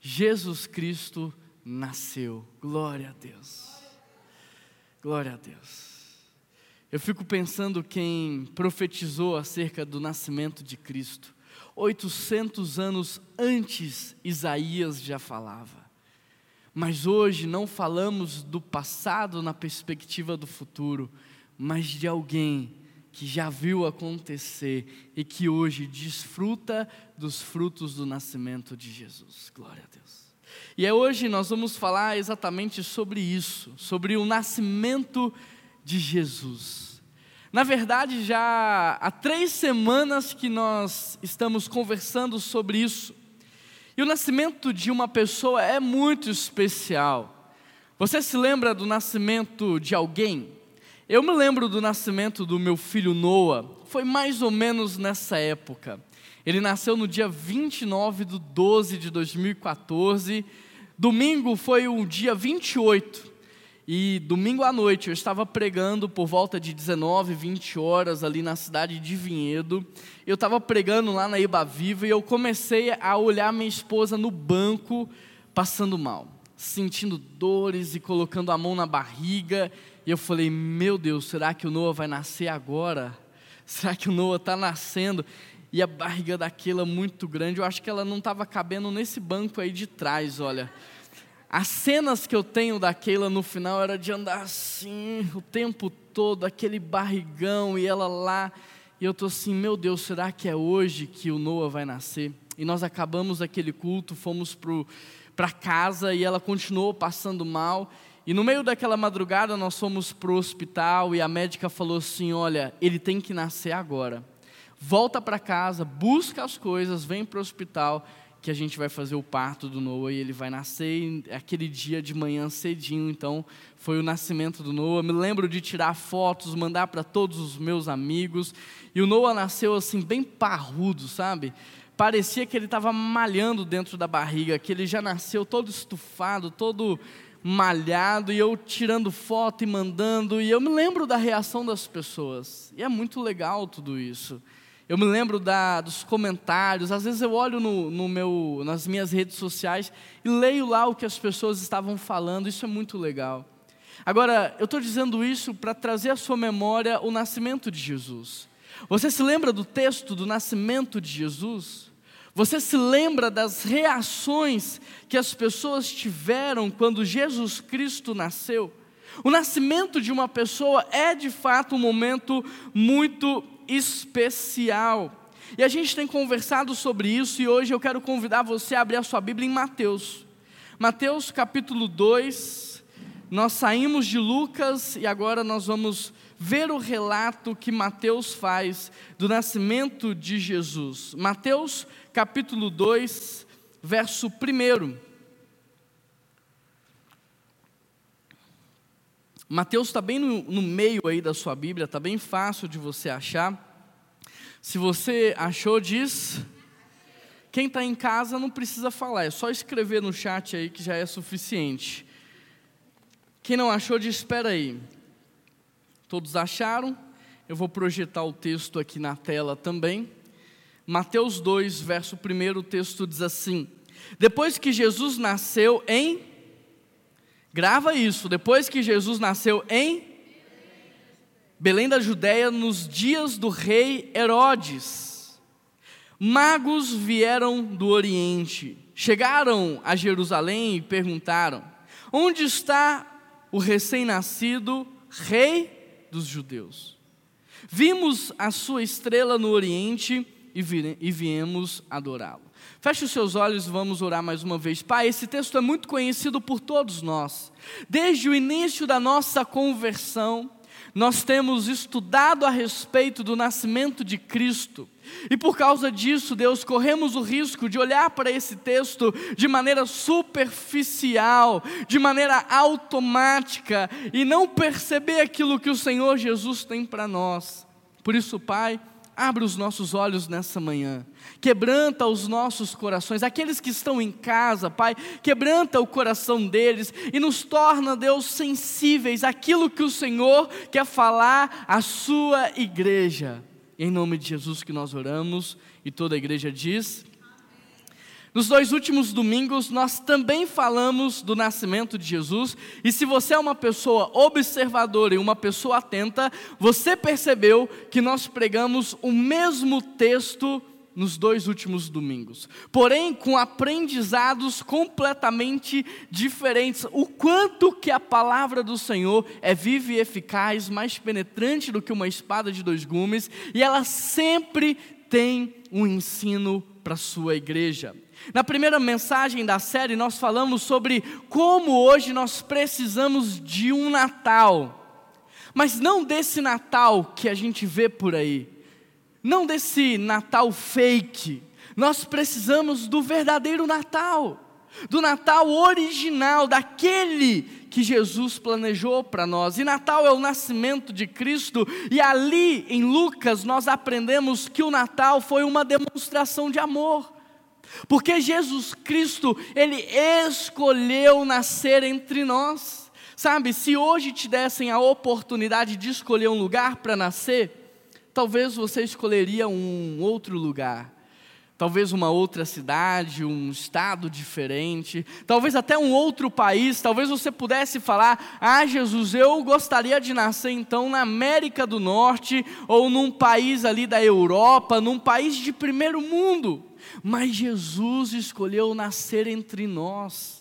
Jesus Cristo nasceu. Glória a Deus. Glória a Deus. Eu fico pensando quem profetizou acerca do nascimento de Cristo. 800 anos antes, Isaías já falava. Mas hoje não falamos do passado na perspectiva do futuro, mas de alguém que já viu acontecer e que hoje desfruta dos frutos do nascimento de Jesus. Glória a Deus. E é hoje nós vamos falar exatamente sobre isso, sobre o nascimento de Jesus. Na verdade, já há três semanas que nós estamos conversando sobre isso. E o nascimento de uma pessoa é muito especial. Você se lembra do nascimento de alguém? Eu me lembro do nascimento do meu filho Noah, foi mais ou menos nessa época. Ele nasceu no dia 29 de 12 de 2014. Domingo foi o dia 28. E domingo à noite eu estava pregando por volta de 19, 20 horas ali na cidade de Vinhedo. Eu estava pregando lá na Iba Viva e eu comecei a olhar minha esposa no banco passando mal, sentindo dores e colocando a mão na barriga. E eu falei: Meu Deus, será que o Noah vai nascer agora? Será que o Noah está nascendo? e a barriga daquela muito grande. Eu acho que ela não estava cabendo nesse banco aí de trás, olha. As cenas que eu tenho daquela no final era de andar assim o tempo todo, aquele barrigão e ela lá. E eu tô assim, meu Deus, será que é hoje que o Noah vai nascer? E nós acabamos aquele culto, fomos para casa e ela continuou passando mal. E no meio daquela madrugada nós fomos para o hospital e a médica falou assim: Olha, ele tem que nascer agora volta para casa, busca as coisas, vem para o hospital, que a gente vai fazer o parto do Noah e ele vai nascer aquele dia de manhã cedinho. Então, foi o nascimento do Noah. Me lembro de tirar fotos, mandar para todos os meus amigos. E o Noah nasceu assim, bem parrudo, sabe? Parecia que ele estava malhando dentro da barriga, que ele já nasceu todo estufado, todo malhado, e eu tirando foto e mandando. E eu me lembro da reação das pessoas. E é muito legal tudo isso. Eu me lembro da, dos comentários, às vezes eu olho no, no meu, nas minhas redes sociais e leio lá o que as pessoas estavam falando, isso é muito legal. Agora, eu estou dizendo isso para trazer à sua memória o nascimento de Jesus. Você se lembra do texto do nascimento de Jesus? Você se lembra das reações que as pessoas tiveram quando Jesus Cristo nasceu? O nascimento de uma pessoa é de fato um momento muito especial. E a gente tem conversado sobre isso e hoje eu quero convidar você a abrir a sua Bíblia em Mateus. Mateus capítulo 2. Nós saímos de Lucas e agora nós vamos ver o relato que Mateus faz do nascimento de Jesus. Mateus capítulo 2, verso 1. Mateus está bem no, no, meio aí da sua Bíblia, está bem fácil de você achar. Se você achou, diz. Quem está em casa não precisa falar, é só escrever no chat aí que já é suficiente. Quem não achou, diz: espera aí. Todos acharam? Eu vou projetar o texto aqui na tela também. Mateus 2, verso 1, o texto diz assim: Depois que Jesus nasceu em Grava isso. Depois que Jesus nasceu em Belém da Judéia, nos dias do rei Herodes, magos vieram do Oriente, chegaram a Jerusalém e perguntaram: Onde está o recém-nascido rei dos judeus? Vimos a sua estrela no Oriente e viemos adorá-lo. Feche os seus olhos e vamos orar mais uma vez. Pai, esse texto é muito conhecido por todos nós. Desde o início da nossa conversão, nós temos estudado a respeito do nascimento de Cristo. E por causa disso, Deus, corremos o risco de olhar para esse texto de maneira superficial, de maneira automática e não perceber aquilo que o Senhor Jesus tem para nós. Por isso, Pai, abre os nossos olhos nessa manhã, quebranta os nossos corações, aqueles que estão em casa, Pai, quebranta o coração deles e nos torna, Deus, sensíveis àquilo que o Senhor quer falar à Sua igreja. Em nome de Jesus que nós oramos e toda a igreja diz. Nos dois últimos domingos, nós também falamos do nascimento de Jesus, e se você é uma pessoa observadora e uma pessoa atenta, você percebeu que nós pregamos o mesmo texto nos dois últimos domingos, porém com aprendizados completamente diferentes. O quanto que a palavra do Senhor é viva e eficaz, mais penetrante do que uma espada de dois gumes, e ela sempre tem um ensino para a sua igreja. Na primeira mensagem da série, nós falamos sobre como hoje nós precisamos de um Natal, mas não desse Natal que a gente vê por aí, não desse Natal fake, nós precisamos do verdadeiro Natal, do Natal original, daquele que Jesus planejou para nós. E Natal é o nascimento de Cristo, e ali em Lucas nós aprendemos que o Natal foi uma demonstração de amor. Porque Jesus Cristo, Ele escolheu nascer entre nós. Sabe, se hoje te dessem a oportunidade de escolher um lugar para nascer, talvez você escolheria um outro lugar. Talvez uma outra cidade, um estado diferente, talvez até um outro país. Talvez você pudesse falar: Ah, Jesus, eu gostaria de nascer então na América do Norte, ou num país ali da Europa, num país de primeiro mundo mas Jesus escolheu nascer entre nós.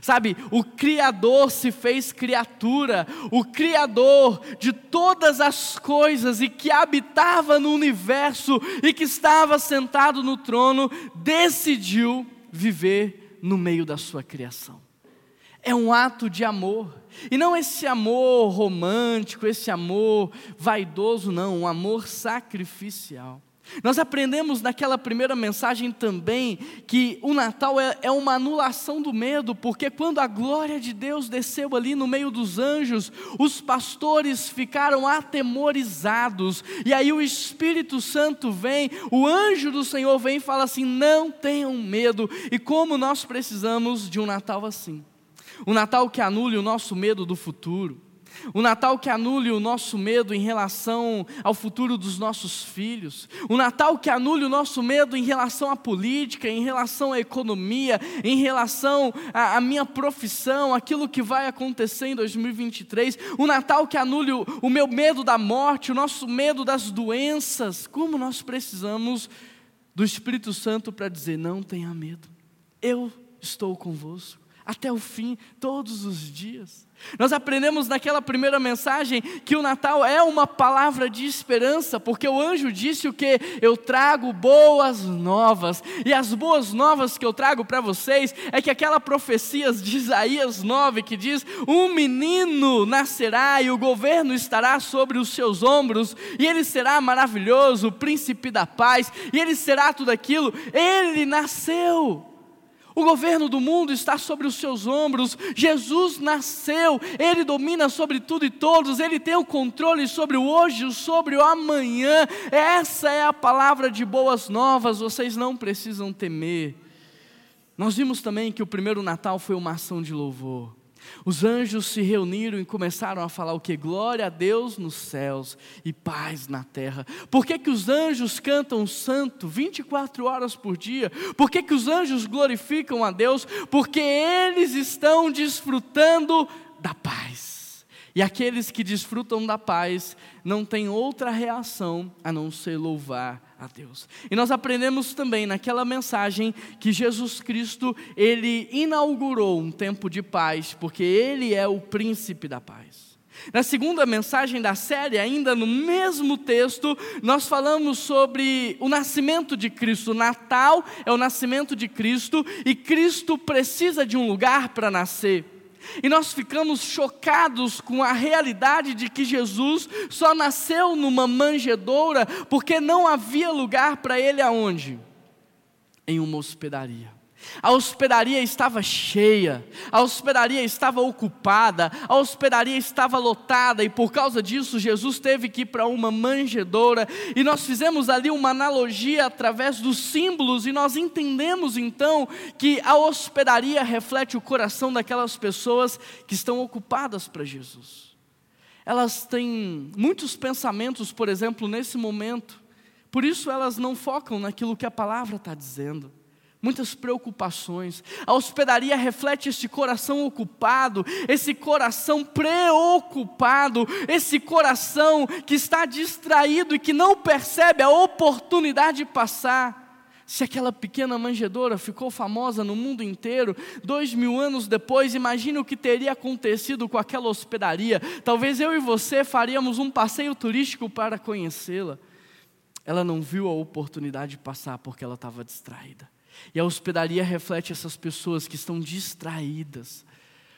Sabe, o Criador se fez criatura, o Criador de todas as coisas e que habitava no universo e que estava sentado no trono, decidiu viver no meio da sua criação. É um ato de amor, e não esse amor romântico, esse amor vaidoso, não, um amor sacrificial. Nós aprendemos naquela primeira mensagem também que o Natal é, é, uma anulação do medo, porque quando a glória de Deus desceu ali no meio dos anjos, os pastores ficaram atemorizados, e aí o Espírito Santo vem, o anjo do Senhor vem e fala assim: não tenham medo, e como nós precisamos de um Natal assim, um Natal que anule o nosso medo do futuro o Natal que anule o nosso medo em relação ao futuro dos nossos filhos. O Natal que anule o nosso medo em relação à política, em relação à economia, em relação à, à minha profissão, aquilo que vai acontecer em 2023. O Natal que anule o, o meu medo da morte, o nosso medo das doenças. Como nós precisamos do Espírito Santo para dizer: não tenha medo, eu estou convosco até o fim, todos os dias. Nós aprendemos naquela primeira mensagem que o Natal é uma palavra de esperança, porque o anjo disse o que? Eu trago boas novas, e as boas novas que eu trago para vocês é que aquela profecia de Isaías 9 que diz: Um menino nascerá e o governo estará sobre os seus ombros, e ele será maravilhoso, o príncipe da paz, e ele será tudo aquilo. Ele nasceu. O governo do mundo está sobre os seus ombros. Jesus nasceu, ele domina sobre tudo e todos, ele tem o controle sobre o hoje, sobre o amanhã. Essa é a palavra de boas novas, vocês não precisam temer. Nós vimos também que o primeiro Natal foi uma ação de louvor. Os anjos se reuniram e começaram a falar o que? Glória a Deus nos céus e paz na terra. Por que, que os anjos cantam santo 24 horas por dia? Por que, que os anjos glorificam a Deus? Porque eles estão desfrutando da paz. E aqueles que desfrutam da paz não têm outra reação a não ser louvar a Deus. E nós aprendemos também naquela mensagem que Jesus Cristo, ele inaugurou um tempo de paz, porque ele é o príncipe da paz. Na segunda mensagem da série, ainda no mesmo texto, nós falamos sobre o nascimento de Cristo. Natal é o nascimento de Cristo e Cristo precisa de um lugar para nascer. E nós ficamos chocados com a realidade de que Jesus só nasceu numa manjedoura porque não havia lugar para ele aonde? Em uma hospedaria. A hospedaria estava cheia, a hospedaria estava ocupada, a hospedaria estava lotada, e por causa disso Jesus teve que ir para uma manjedoura, e nós fizemos ali uma analogia através dos símbolos, e nós entendemos então que a hospedaria reflete o coração daquelas pessoas que estão ocupadas para Jesus. Elas têm muitos pensamentos, por exemplo, nesse momento, por isso elas não focam naquilo que a palavra está dizendo muitas preocupações. A hospedaria reflete esse coração ocupado, esse coração preocupado, esse coração que está distraído e que não percebe a oportunidade de passar. Se aquela pequena manjedoura ficou famosa no mundo inteiro, dois mil anos depois, imagine o que teria acontecido com aquela hospedaria. Talvez eu e você faríamos um passeio turístico para conhecê-la. Ela não viu a oportunidade de passar porque ela estava distraída. E a hospedaria reflete essas pessoas que estão distraídas,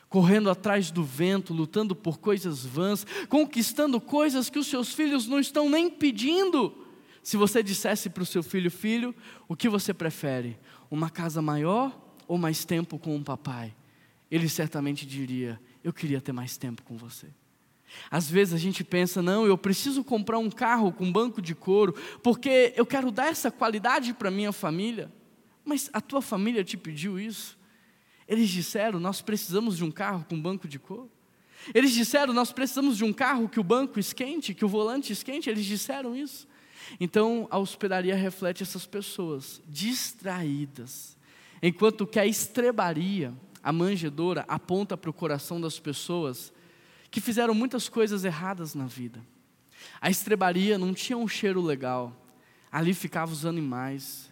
correndo atrás do vento, lutando por coisas vãs, conquistando coisas que os seus filhos não estão nem pedindo. Se você dissesse para o seu filho, filho, o que você prefere? Uma casa maior ou mais tempo com o papai? Ele certamente diria: Eu queria ter mais tempo com você. Às vezes a gente pensa, não, eu preciso comprar um carro com banco de couro, porque eu quero dar essa qualidade para minha família. Mas a tua família te pediu isso? Eles disseram, nós precisamos de um carro com banco de couro. Eles disseram, nós precisamos de um carro que o banco esquente, que o volante esquente. Eles disseram isso. Então a hospedaria reflete essas pessoas distraídas, enquanto que a estrebaria, a manjedoura, aponta para o coração das pessoas que fizeram muitas coisas erradas na vida. A estrebaria não tinha um cheiro legal, ali ficavam os animais.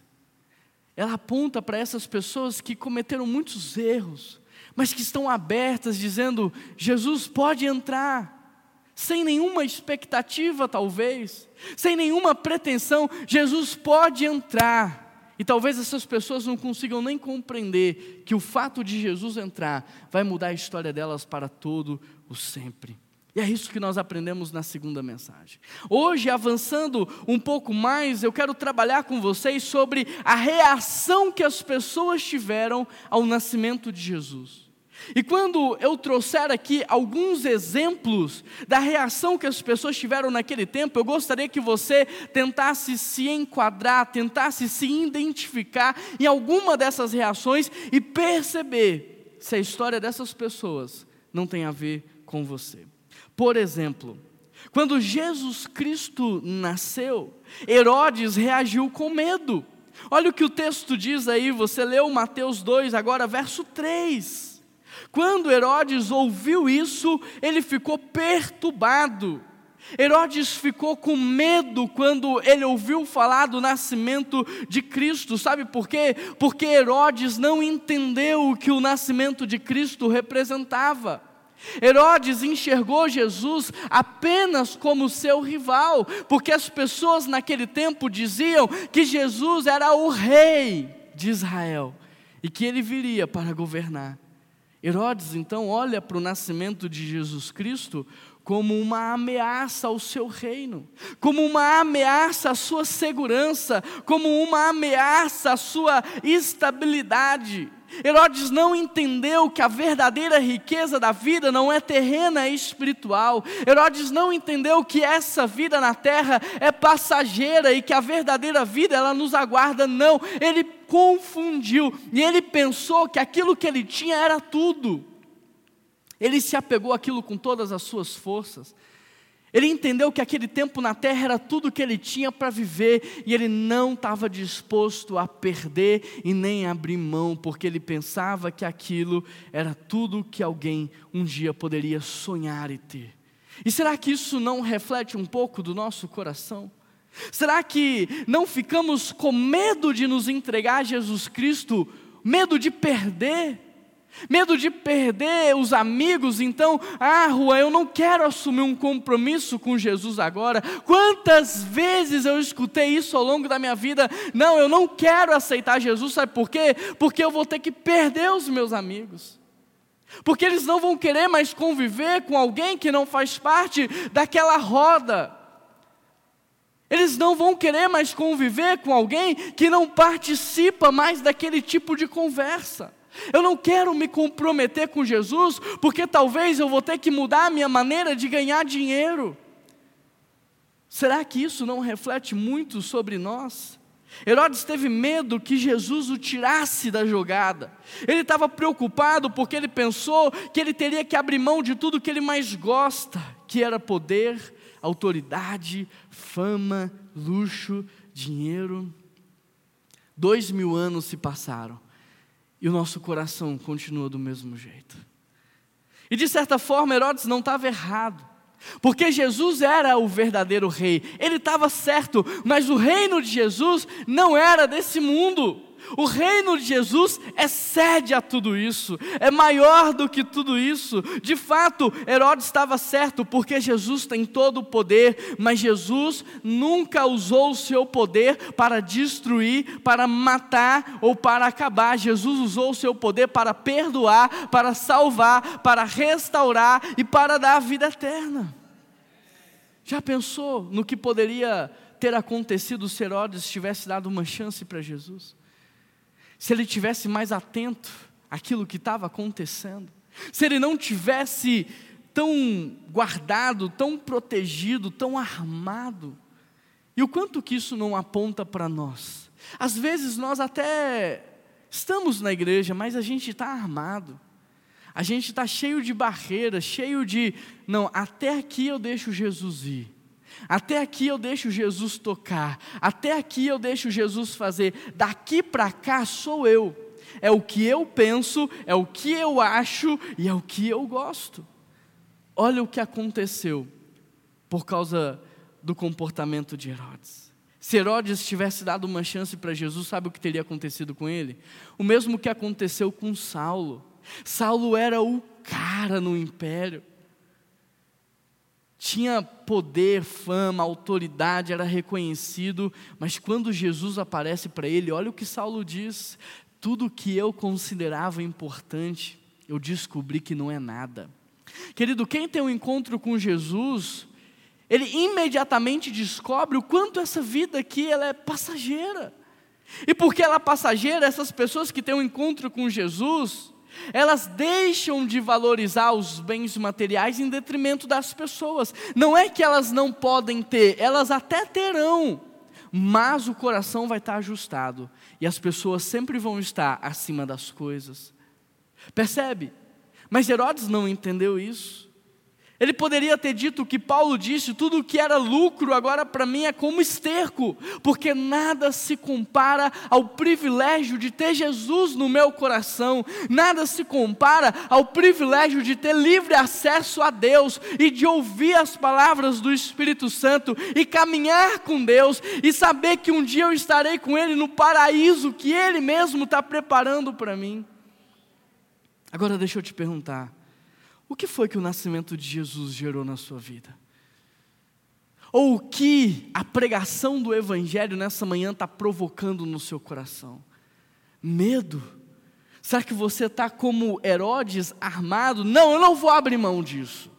Ela aponta para essas pessoas que cometeram muitos erros, mas que estão abertas, dizendo: Jesus pode entrar sem nenhuma expectativa, talvez, sem nenhuma pretensão, Jesus pode entrar. E talvez essas pessoas não consigam nem compreender que o fato de Jesus entrar vai mudar a história delas para todo o sempre. E é isso que nós aprendemos na segunda mensagem. Hoje, avançando um pouco mais, eu quero trabalhar com vocês sobre a reação que as pessoas tiveram ao nascimento de Jesus. E quando eu trouxer aqui alguns exemplos da reação que as pessoas tiveram naquele tempo, eu gostaria que você tentasse se enquadrar, tentasse se identificar em alguma dessas reações e perceber se a história dessas pessoas não tem a ver com você. Por exemplo, quando Jesus Cristo nasceu, Herodes reagiu com medo. Olha o que o texto diz aí, você leu Mateus 2, agora verso 3. Quando Herodes ouviu isso, ele ficou perturbado. Herodes ficou com medo quando ele ouviu falar do nascimento de Cristo, sabe por quê? Porque Herodes não entendeu o que o nascimento de Cristo representava. Herodes enxergou Jesus apenas como seu rival, porque as pessoas naquele tempo diziam que Jesus era o rei de Israel e que ele viria para governar. Herodes então olha para o nascimento de Jesus Cristo como uma ameaça ao seu reino, como uma ameaça à sua segurança, como uma ameaça à sua estabilidade. Herodes não entendeu que a verdadeira riqueza da vida não é terrena, é espiritual. Herodes não entendeu que essa vida na terra é passageira e que a verdadeira vida ela nos aguarda. Não, ele confundiu e ele pensou que aquilo que ele tinha era tudo. Ele se apegou àquilo com todas as suas forças. Ele entendeu que aquele tempo na terra era tudo que ele tinha para viver e ele não estava disposto a perder e nem abrir mão, porque ele pensava que aquilo era tudo que alguém um dia poderia sonhar e ter. E será que isso não reflete um pouco do nosso coração? Será que não ficamos com medo de nos entregar a Jesus Cristo, medo de perder? Medo de perder os amigos, então, ah, Rua, eu não quero assumir um compromisso com Jesus agora. Quantas vezes eu escutei isso ao longo da minha vida? Não, eu não quero aceitar Jesus, sabe por quê? Porque eu vou ter que perder os meus amigos. Porque eles não vão querer mais conviver com alguém que não faz parte daquela roda. Eles não vão querer mais conviver com alguém que não participa mais daquele tipo de conversa. Eu não quero me comprometer com Jesus, porque talvez eu vou ter que mudar a minha maneira de ganhar dinheiro. Será que isso não reflete muito sobre nós? Herodes teve medo que Jesus o tirasse da jogada. Ele estava preocupado porque ele pensou que ele teria que abrir mão de tudo que ele mais gosta, que era poder, autoridade, fama, luxo, dinheiro. Dois mil anos se passaram e o nosso coração continua do mesmo jeito. E de certa forma, Herodes não estava errado. Porque Jesus era o verdadeiro rei, ele estava certo, mas o reino de Jesus não era desse mundo. O reino de Jesus excede a tudo isso, é maior do que tudo isso. De fato, Herodes estava certo, porque Jesus tem todo o poder, mas Jesus nunca usou o seu poder para destruir, para matar ou para acabar. Jesus usou o seu poder para perdoar, para salvar, para restaurar e para dar a vida eterna. Já pensou no que poderia ter acontecido se Herodes tivesse dado uma chance para Jesus? Se ele tivesse mais atento àquilo que estava acontecendo, se ele não tivesse tão guardado, tão protegido, tão armado. E o quanto que isso não aponta para nós? Às vezes nós até estamos na igreja, mas a gente está armado. A gente está cheio de barreiras, cheio de, não, até aqui eu deixo Jesus ir. Até aqui eu deixo Jesus tocar, até aqui eu deixo Jesus fazer, daqui para cá sou eu. É o que eu penso, é o que eu acho e é o que eu gosto. Olha o que aconteceu por causa do comportamento de Herodes. Se Herodes tivesse dado uma chance para Jesus, sabe o que teria acontecido com ele? O mesmo que aconteceu com Saulo. Saulo era o cara no império tinha poder, fama, autoridade, era reconhecido, mas quando Jesus aparece para ele, olha o que Saulo diz: tudo que eu considerava importante, eu descobri que não é nada. Querido, quem tem um encontro com Jesus, ele imediatamente descobre o quanto essa vida aqui ela é passageira. E porque ela é passageira, essas pessoas que têm um encontro com Jesus, elas deixam de valorizar os bens materiais em detrimento das pessoas. Não é que elas não podem ter, elas até terão, mas o coração vai estar ajustado e as pessoas sempre vão estar acima das coisas. Percebe? Mas Herodes não entendeu isso. Ele poderia ter dito que Paulo disse: tudo o que era lucro agora para mim é como esterco, porque nada se compara ao privilégio de ter Jesus no meu coração, nada se compara ao privilégio de ter livre acesso a Deus e de ouvir as palavras do Espírito Santo e caminhar com Deus e saber que um dia eu estarei com Ele no paraíso que Ele mesmo está preparando para mim. Agora deixa eu te perguntar. O que foi que o nascimento de Jesus gerou na sua vida? Ou o que a pregação do Evangelho nessa manhã está provocando no seu coração? Medo? Será que você está como Herodes armado? Não, eu não vou abrir mão disso.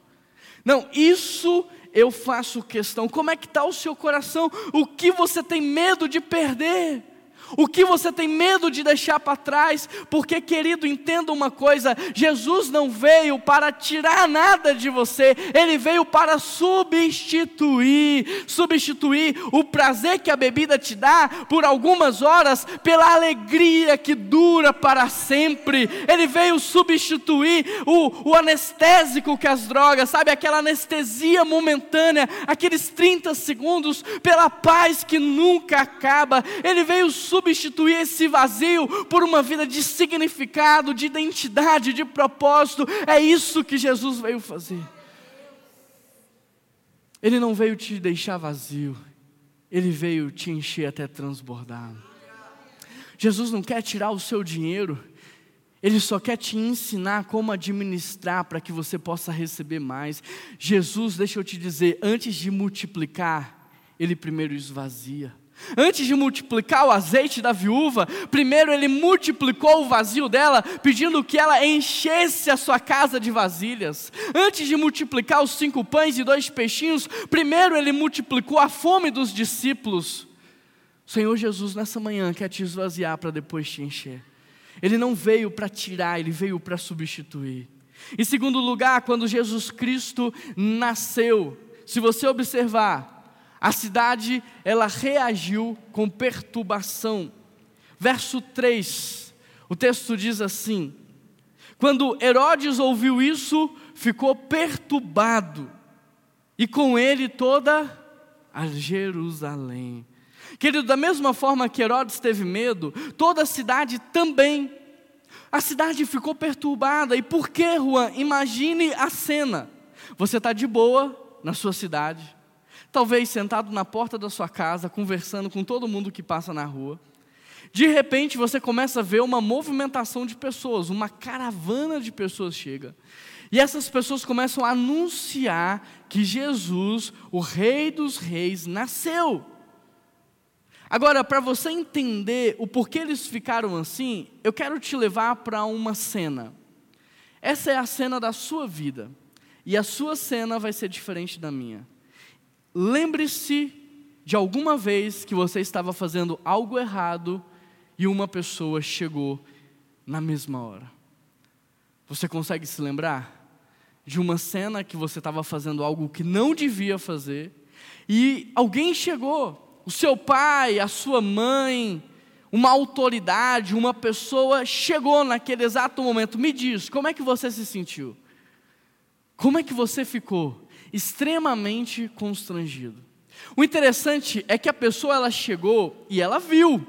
Não, isso eu faço questão. Como é que está o seu coração? O que você tem medo de perder? O que você tem medo de deixar para trás? Porque, querido, entenda uma coisa: Jesus não veio para tirar nada de você, ele veio para substituir substituir o prazer que a bebida te dá por algumas horas pela alegria que dura para sempre. Ele veio substituir o, o anestésico que as drogas, sabe, aquela anestesia momentânea, aqueles 30 segundos, pela paz que nunca acaba. Ele veio substituir substituir esse vazio por uma vida de significado, de identidade, de propósito. É isso que Jesus veio fazer. Ele não veio te deixar vazio, ele veio te encher até transbordar. Jesus não quer tirar o seu dinheiro, ele só quer te ensinar como administrar para que você possa receber mais. Jesus, deixa eu te dizer, antes de multiplicar, ele primeiro esvazia. Antes de multiplicar o azeite da viúva, primeiro ele multiplicou o vazio dela, pedindo que ela enchesse a sua casa de vasilhas. Antes de multiplicar os cinco pães e dois peixinhos, primeiro ele multiplicou a fome dos discípulos. Senhor Jesus, nessa manhã, quer te esvaziar para depois te encher. Ele não veio para tirar, ele veio para substituir. Em segundo lugar, quando Jesus Cristo nasceu, se você observar, a cidade, ela reagiu com perturbação. Verso 3, o texto diz assim: Quando Herodes ouviu isso, ficou perturbado, e com ele toda a Jerusalém. Querido, da mesma forma que Herodes teve medo, toda a cidade também. A cidade ficou perturbada. E por que, Juan? Imagine a cena. Você está de boa na sua cidade, talvez sentado na porta da sua casa, conversando com todo mundo que passa na rua. De repente você começa a ver uma movimentação de pessoas, uma caravana de pessoas chega. E essas pessoas começam a anunciar que Jesus, o Rei dos Reis, nasceu. Agora, para você entender o porquê eles ficaram assim, eu quero te levar para uma cena. Essa é a cena da sua vida. E a sua cena vai ser diferente da minha. Lembre-se de alguma vez que você estava fazendo algo errado e uma pessoa chegou na mesma hora. Você consegue se lembrar de uma cena que você estava fazendo algo que não devia fazer e alguém chegou o seu pai, a sua mãe, uma autoridade, uma pessoa chegou naquele exato momento. Me diz, como é que você se sentiu? Como é que você ficou? Extremamente constrangido. O interessante é que a pessoa ela chegou e ela viu.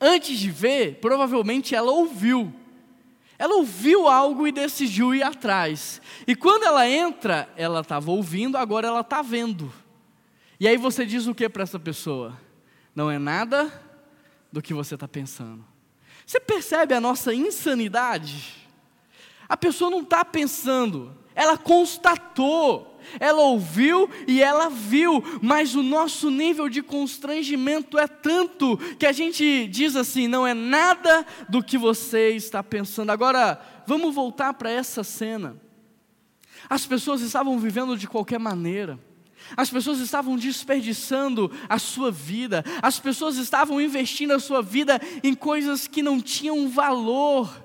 Antes de ver, provavelmente ela ouviu. Ela ouviu algo e decidiu ir atrás. E quando ela entra, ela estava ouvindo, agora ela está vendo. E aí você diz o que para essa pessoa? Não é nada do que você está pensando. Você percebe a nossa insanidade? A pessoa não está pensando, ela constatou, ela ouviu e ela viu, mas o nosso nível de constrangimento é tanto que a gente diz assim: não é nada do que você está pensando. Agora, vamos voltar para essa cena. As pessoas estavam vivendo de qualquer maneira. As pessoas estavam desperdiçando a sua vida, as pessoas estavam investindo a sua vida em coisas que não tinham valor.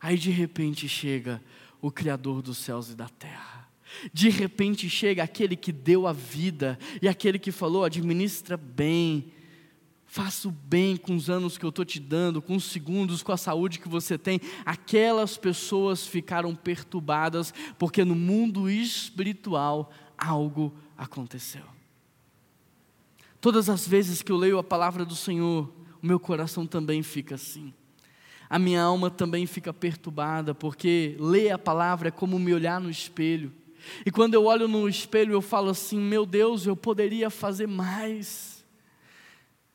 Aí de repente chega o Criador dos céus e da terra. De repente chega aquele que deu a vida e aquele que falou: administra bem, faça o bem com os anos que eu estou te dando, com os segundos, com a saúde que você tem. Aquelas pessoas ficaram perturbadas, porque no mundo espiritual algo aconteceu. Todas as vezes que eu leio a palavra do Senhor, o meu coração também fica assim. A minha alma também fica perturbada, porque ler a palavra é como me olhar no espelho. E quando eu olho no espelho, eu falo assim: meu Deus, eu poderia fazer mais.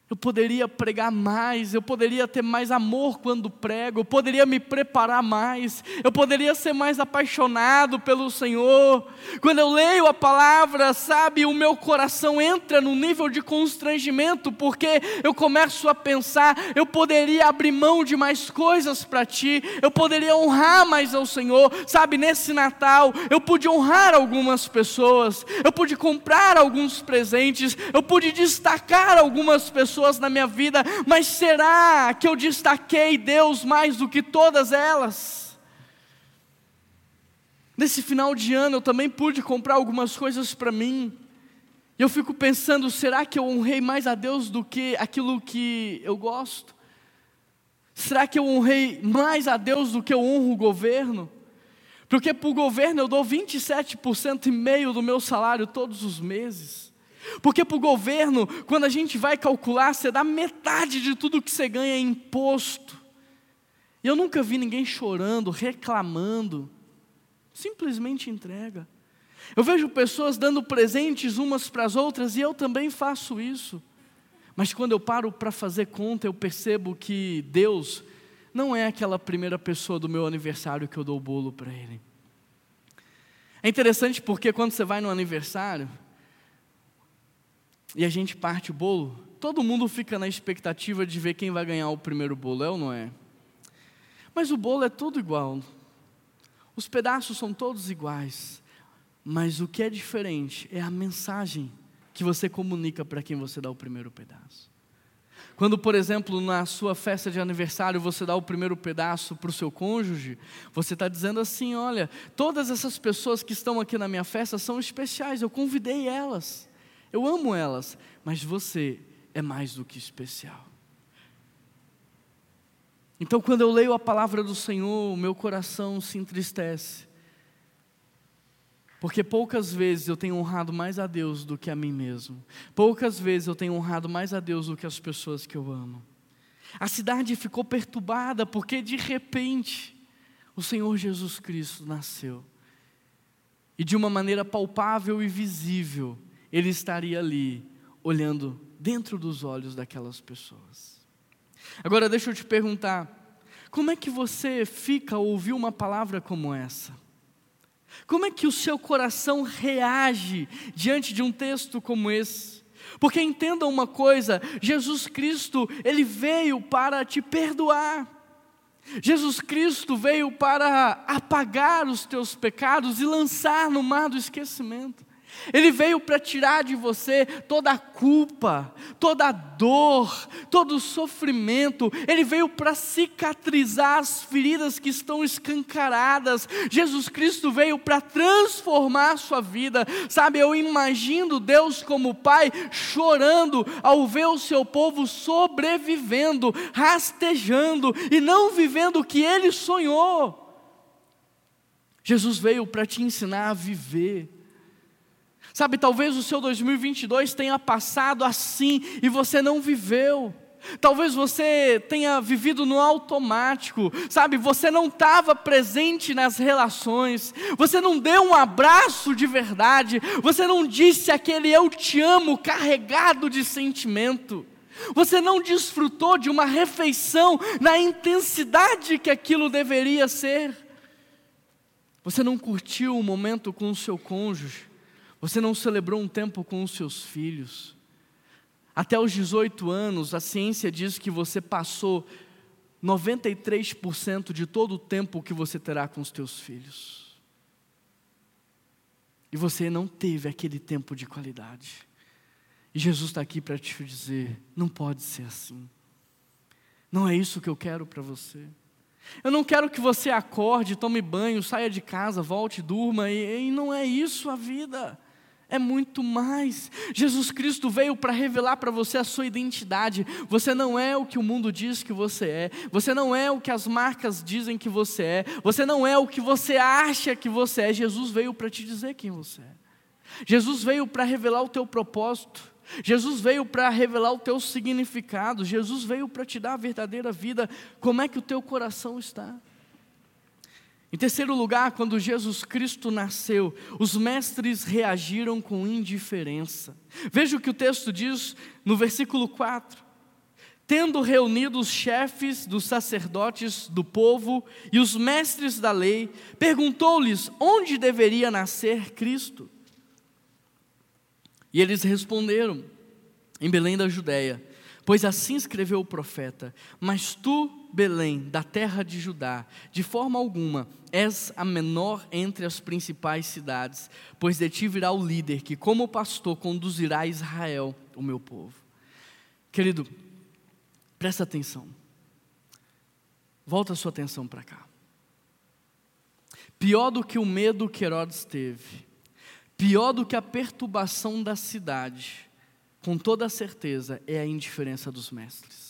Eu poderia pregar mais, eu poderia ter mais amor quando prego, eu poderia me preparar mais, eu poderia ser mais apaixonado pelo Senhor. Quando eu leio a palavra, sabe, o meu coração entra no nível de constrangimento, porque eu começo a pensar, eu poderia abrir mão de mais coisas para ti, eu poderia honrar mais ao Senhor, sabe, nesse Natal, eu pude honrar algumas pessoas, eu pude comprar alguns presentes, eu pude destacar algumas pessoas pessoas na minha vida, mas será que eu destaquei Deus mais do que todas elas? Nesse final de ano eu também pude comprar algumas coisas para mim. E eu fico pensando, será que eu honrei mais a Deus do que aquilo que eu gosto? Será que eu honrei mais a Deus do que eu honro o governo? Porque para o governo eu dou 27% e meio do meu salário todos os meses. Porque para o governo, quando a gente vai calcular, você dá metade de tudo que você ganha em imposto. E eu nunca vi ninguém chorando, reclamando. Simplesmente entrega. Eu vejo pessoas dando presentes umas para as outras e eu também faço isso. Mas quando eu paro para fazer conta, eu percebo que Deus não é aquela primeira pessoa do meu aniversário que eu dou o bolo para Ele. É interessante porque quando você vai no aniversário, e a gente parte o bolo, todo mundo fica na expectativa de ver quem vai ganhar o primeiro bolo, é ou não é? Mas o bolo é tudo igual. Os pedaços são todos iguais. Mas o que é diferente é a mensagem que você comunica para quem você dá o primeiro pedaço. Quando, por exemplo, na sua festa de aniversário você dá o primeiro pedaço para o seu cônjuge, você está dizendo assim: olha, todas essas pessoas que estão aqui na minha festa são especiais, eu convidei elas. Eu amo elas, mas você é mais do que especial. Então, quando eu leio a palavra do Senhor, meu coração se entristece. Porque poucas vezes eu tenho honrado mais a Deus do que a mim mesmo. Poucas vezes eu tenho honrado mais a Deus do que as pessoas que eu amo. A cidade ficou perturbada porque de repente o Senhor Jesus Cristo nasceu. E de uma maneira palpável e visível, ele estaria ali, olhando dentro dos olhos daquelas pessoas. Agora deixa eu te perguntar, como é que você fica ao ouvir uma palavra como essa? Como é que o seu coração reage diante de um texto como esse? Porque entenda uma coisa, Jesus Cristo, ele veio para te perdoar. Jesus Cristo veio para apagar os teus pecados e lançar no mar do esquecimento. Ele veio para tirar de você toda a culpa, toda a dor, todo o sofrimento. Ele veio para cicatrizar as feridas que estão escancaradas. Jesus Cristo veio para transformar a sua vida. Sabe, eu imagino Deus como Pai chorando ao ver o seu povo sobrevivendo, rastejando e não vivendo o que ele sonhou. Jesus veio para te ensinar a viver. Sabe, talvez o seu 2022 tenha passado assim e você não viveu. Talvez você tenha vivido no automático, sabe? Você não estava presente nas relações, você não deu um abraço de verdade, você não disse aquele eu te amo carregado de sentimento, você não desfrutou de uma refeição na intensidade que aquilo deveria ser, você não curtiu o momento com o seu cônjuge, você não celebrou um tempo com os seus filhos. Até os 18 anos, a ciência diz que você passou 93% de todo o tempo que você terá com os teus filhos. E você não teve aquele tempo de qualidade. E Jesus está aqui para te dizer: não pode ser assim. Não é isso que eu quero para você. Eu não quero que você acorde, tome banho, saia de casa, volte, durma, e, e não é isso a vida é muito mais. Jesus Cristo veio para revelar para você a sua identidade. Você não é o que o mundo diz que você é. Você não é o que as marcas dizem que você é. Você não é o que você acha que você é. Jesus veio para te dizer quem você é. Jesus veio para revelar o teu propósito. Jesus veio para revelar o teu significado. Jesus veio para te dar a verdadeira vida. Como é que o teu coração está? Em terceiro lugar, quando Jesus Cristo nasceu, os mestres reagiram com indiferença. Veja o que o texto diz no versículo 4. Tendo reunido os chefes dos sacerdotes do povo e os mestres da lei, perguntou-lhes onde deveria nascer Cristo. E eles responderam: em Belém da Judéia, pois assim escreveu o profeta: Mas tu, Belém, da terra de Judá, de forma alguma és a menor entre as principais cidades, pois de ti virá o líder que, como pastor, conduzirá Israel, o meu povo. Querido, presta atenção. Volta a sua atenção para cá. Pior do que o medo que Herodes teve, pior do que a perturbação da cidade, com toda certeza, é a indiferença dos mestres.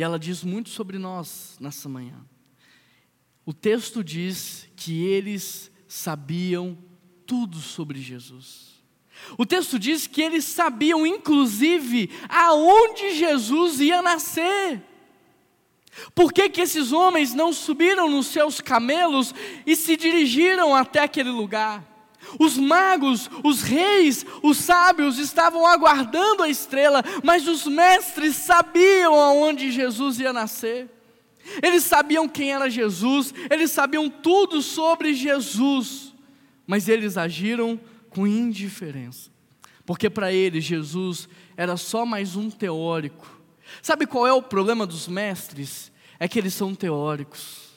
E ela diz muito sobre nós nessa manhã. O texto diz que eles sabiam tudo sobre Jesus. O texto diz que eles sabiam, inclusive, aonde Jesus ia nascer. Por que, que esses homens não subiram nos seus camelos e se dirigiram até aquele lugar? Os magos, os reis, os sábios estavam aguardando a estrela, mas os mestres sabiam aonde Jesus ia nascer. Eles sabiam quem era Jesus, eles sabiam tudo sobre Jesus, mas eles agiram com indiferença, porque para eles Jesus era só mais um teórico. Sabe qual é o problema dos mestres? É que eles são teóricos.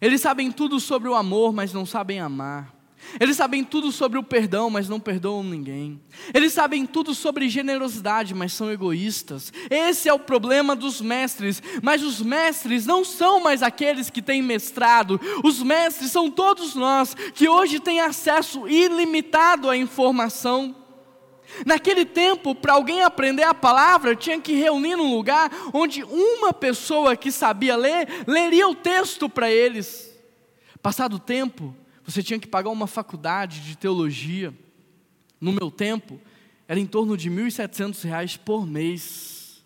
Eles sabem tudo sobre o amor, mas não sabem amar. Eles sabem tudo sobre o perdão, mas não perdoam ninguém. Eles sabem tudo sobre generosidade, mas são egoístas. Esse é o problema dos mestres. Mas os mestres não são mais aqueles que têm mestrado. Os mestres são todos nós que hoje têm acesso ilimitado à informação. Naquele tempo, para alguém aprender a palavra, tinha que reunir num lugar onde uma pessoa que sabia ler, leria o texto para eles. Passado o tempo, você tinha que pagar uma faculdade de teologia. No meu tempo, era em torno de R$ 1.700 por mês.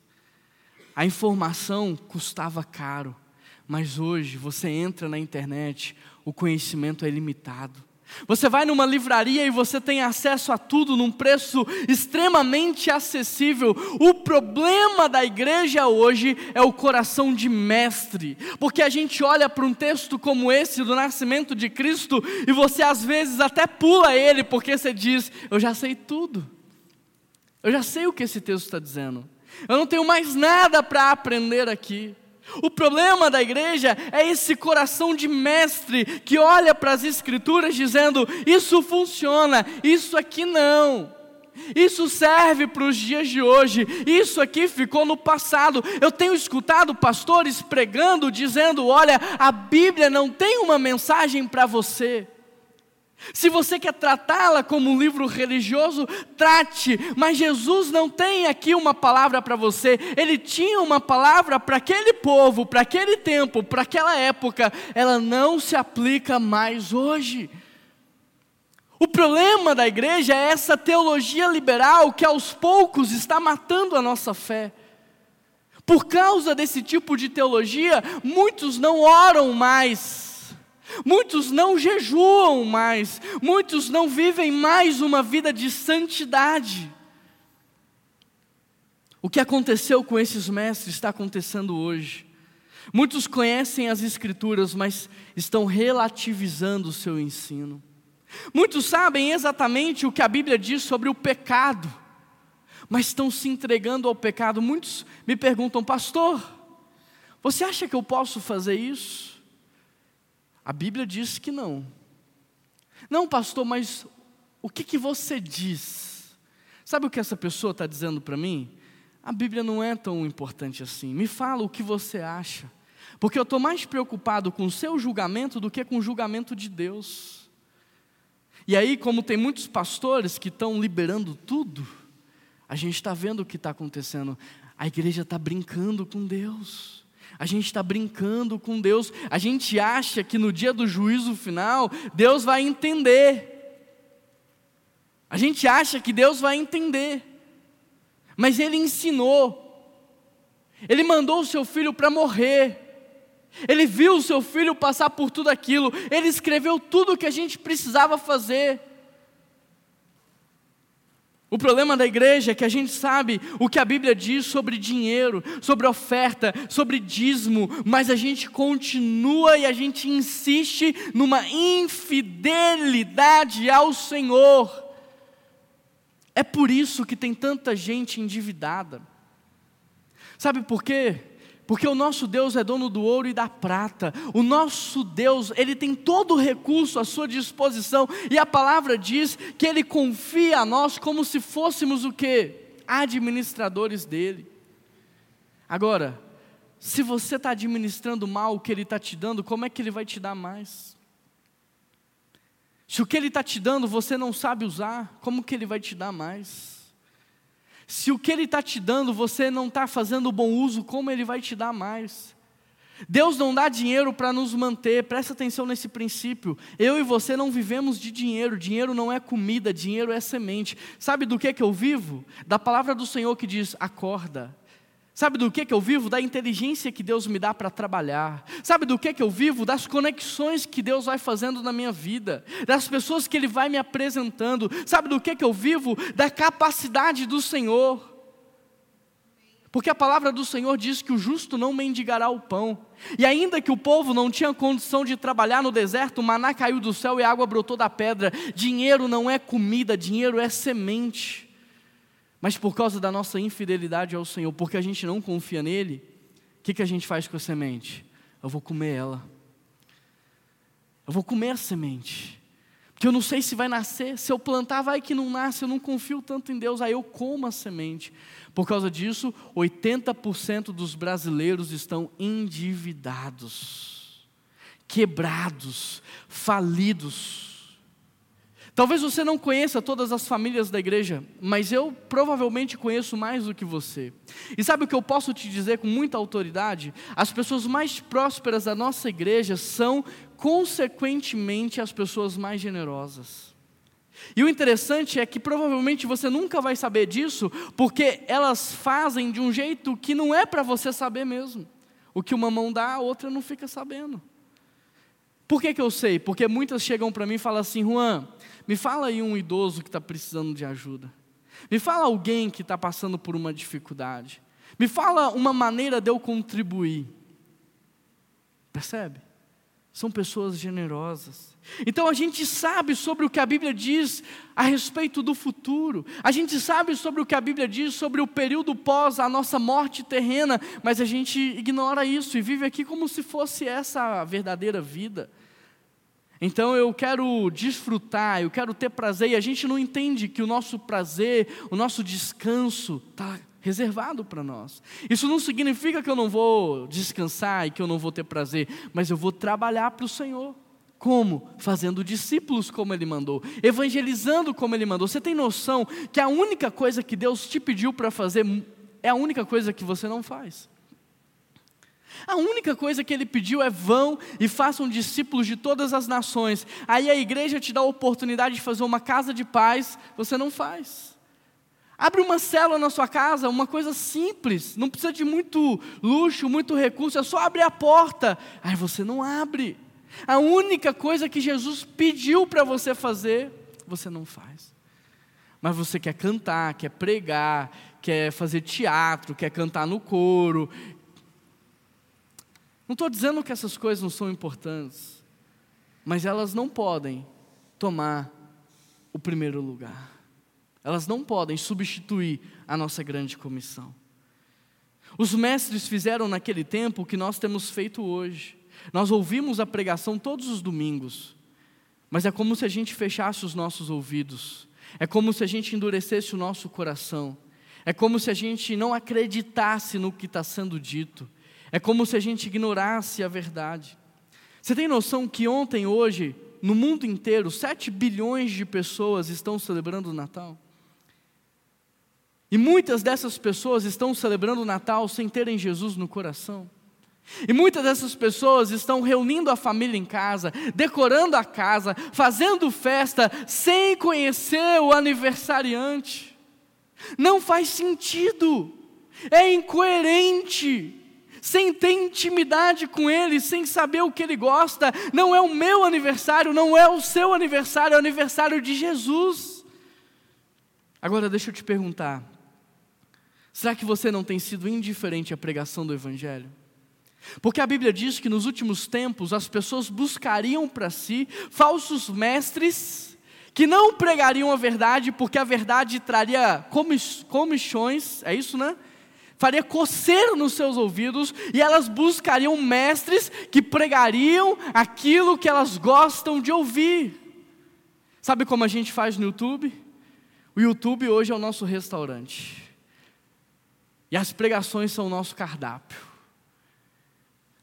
A informação custava caro, mas hoje você entra na internet, o conhecimento é ilimitado. Você vai numa livraria e você tem acesso a tudo num preço extremamente acessível. O problema da igreja hoje é o coração de mestre, porque a gente olha para um texto como esse do nascimento de Cristo e você às vezes até pula ele, porque você diz: Eu já sei tudo, eu já sei o que esse texto está dizendo, eu não tenho mais nada para aprender aqui. O problema da igreja é esse coração de mestre que olha para as escrituras dizendo: isso funciona, isso aqui não. Isso serve para os dias de hoje, isso aqui ficou no passado. Eu tenho escutado pastores pregando, dizendo: olha, a Bíblia não tem uma mensagem para você. Se você quer tratá-la como um livro religioso, trate, mas Jesus não tem aqui uma palavra para você, ele tinha uma palavra para aquele povo, para aquele tempo, para aquela época, ela não se aplica mais hoje. O problema da igreja é essa teologia liberal que aos poucos está matando a nossa fé. Por causa desse tipo de teologia, muitos não oram mais Muitos não jejuam mais, muitos não vivem mais uma vida de santidade. O que aconteceu com esses mestres está acontecendo hoje. Muitos conhecem as Escrituras, mas estão relativizando o seu ensino. Muitos sabem exatamente o que a Bíblia diz sobre o pecado, mas estão se entregando ao pecado. Muitos me perguntam, pastor, você acha que eu posso fazer isso? A Bíblia diz que não. Não, pastor, mas o que, que você diz? Sabe o que essa pessoa está dizendo para mim? A Bíblia não é tão importante assim. Me fala o que você acha. Porque eu estou mais preocupado com o seu julgamento do que com o julgamento de Deus. E aí, como tem muitos pastores que estão liberando tudo, a gente está vendo o que está acontecendo. A igreja está brincando com Deus. A gente está brincando com Deus, a gente acha que no dia do juízo final, Deus vai entender. A gente acha que Deus vai entender, mas Ele ensinou, Ele mandou o seu filho para morrer, Ele viu o seu filho passar por tudo aquilo, Ele escreveu tudo o que a gente precisava fazer. O problema da igreja é que a gente sabe o que a Bíblia diz sobre dinheiro, sobre oferta, sobre dízimo, mas a gente continua e a gente insiste numa infidelidade ao Senhor. É por isso que tem tanta gente endividada. Sabe por quê? Porque o nosso Deus é dono do ouro e da prata. O nosso Deus, ele tem todo o recurso à sua disposição, e a palavra diz que ele confia a nós como se fôssemos o quê? Administradores dele. Agora, se você está administrando mal o que ele está te dando, como é que ele vai te dar mais? Se o que ele está te dando você não sabe usar, como que ele vai te dar mais? Se o que Ele está te dando você não está fazendo bom uso, como Ele vai te dar mais? Deus não dá dinheiro para nos manter, presta atenção nesse princípio. Eu e você não vivemos de dinheiro, dinheiro não é comida, dinheiro é semente. Sabe do que, que eu vivo? Da palavra do Senhor que diz: acorda, Sabe do que, que eu vivo? Da inteligência que Deus me dá para trabalhar. Sabe do que, que eu vivo? Das conexões que Deus vai fazendo na minha vida. Das pessoas que Ele vai me apresentando. Sabe do que, que eu vivo? Da capacidade do Senhor. Porque a palavra do Senhor diz que o justo não mendigará o pão. E ainda que o povo não tinha condição de trabalhar no deserto, o maná caiu do céu e a água brotou da pedra. Dinheiro não é comida, dinheiro é semente. Mas por causa da nossa infidelidade ao Senhor, porque a gente não confia nele, o que, que a gente faz com a semente? Eu vou comer ela. Eu vou comer a semente. Porque eu não sei se vai nascer. Se eu plantar, vai que não nasce. Eu não confio tanto em Deus. Aí eu como a semente. Por causa disso, 80% dos brasileiros estão endividados, quebrados, falidos Talvez você não conheça todas as famílias da igreja, mas eu provavelmente conheço mais do que você. E sabe o que eu posso te dizer com muita autoridade? As pessoas mais prósperas da nossa igreja são, consequentemente, as pessoas mais generosas. E o interessante é que provavelmente você nunca vai saber disso, porque elas fazem de um jeito que não é para você saber mesmo. O que uma mão dá, a outra não fica sabendo. Por que, que eu sei? Porque muitas chegam para mim e falam assim: Juan, me fala aí um idoso que está precisando de ajuda. Me fala alguém que está passando por uma dificuldade. Me fala uma maneira de eu contribuir. Percebe? São pessoas generosas. Então a gente sabe sobre o que a Bíblia diz a respeito do futuro. A gente sabe sobre o que a Bíblia diz sobre o período pós a nossa morte terrena, mas a gente ignora isso e vive aqui como se fosse essa a verdadeira vida. Então eu quero desfrutar, eu quero ter prazer, e a gente não entende que o nosso prazer, o nosso descanso está reservado para nós. Isso não significa que eu não vou descansar e que eu não vou ter prazer, mas eu vou trabalhar para o Senhor. Como? Fazendo discípulos como Ele mandou, evangelizando como Ele mandou. Você tem noção que a única coisa que Deus te pediu para fazer é a única coisa que você não faz? A única coisa que ele pediu é vão e façam discípulos de todas as nações. Aí a igreja te dá a oportunidade de fazer uma casa de paz, você não faz. Abre uma célula na sua casa, uma coisa simples, não precisa de muito luxo, muito recurso, é só abrir a porta. Aí você não abre. A única coisa que Jesus pediu para você fazer, você não faz. Mas você quer cantar, quer pregar, quer fazer teatro, quer cantar no coro, não estou dizendo que essas coisas não são importantes, mas elas não podem tomar o primeiro lugar. Elas não podem substituir a nossa grande comissão. Os mestres fizeram naquele tempo o que nós temos feito hoje. Nós ouvimos a pregação todos os domingos, mas é como se a gente fechasse os nossos ouvidos, é como se a gente endurecesse o nosso coração, é como se a gente não acreditasse no que está sendo dito, é como se a gente ignorasse a verdade. Você tem noção que ontem, hoje, no mundo inteiro, 7 bilhões de pessoas estão celebrando o Natal? E muitas dessas pessoas estão celebrando o Natal sem terem Jesus no coração. E muitas dessas pessoas estão reunindo a família em casa, decorando a casa, fazendo festa, sem conhecer o aniversariante. Não faz sentido, é incoerente sem ter intimidade com Ele, sem saber o que Ele gosta. Não é o meu aniversário, não é o seu aniversário, é o aniversário de Jesus. Agora deixa eu te perguntar: será que você não tem sido indiferente à pregação do Evangelho? Porque a Bíblia diz que nos últimos tempos as pessoas buscariam para si falsos mestres que não pregariam a verdade, porque a verdade traria comichões, é isso, né? faria coceira nos seus ouvidos e elas buscariam mestres que pregariam aquilo que elas gostam de ouvir. Sabe como a gente faz no YouTube? O YouTube hoje é o nosso restaurante. E as pregações são o nosso cardápio.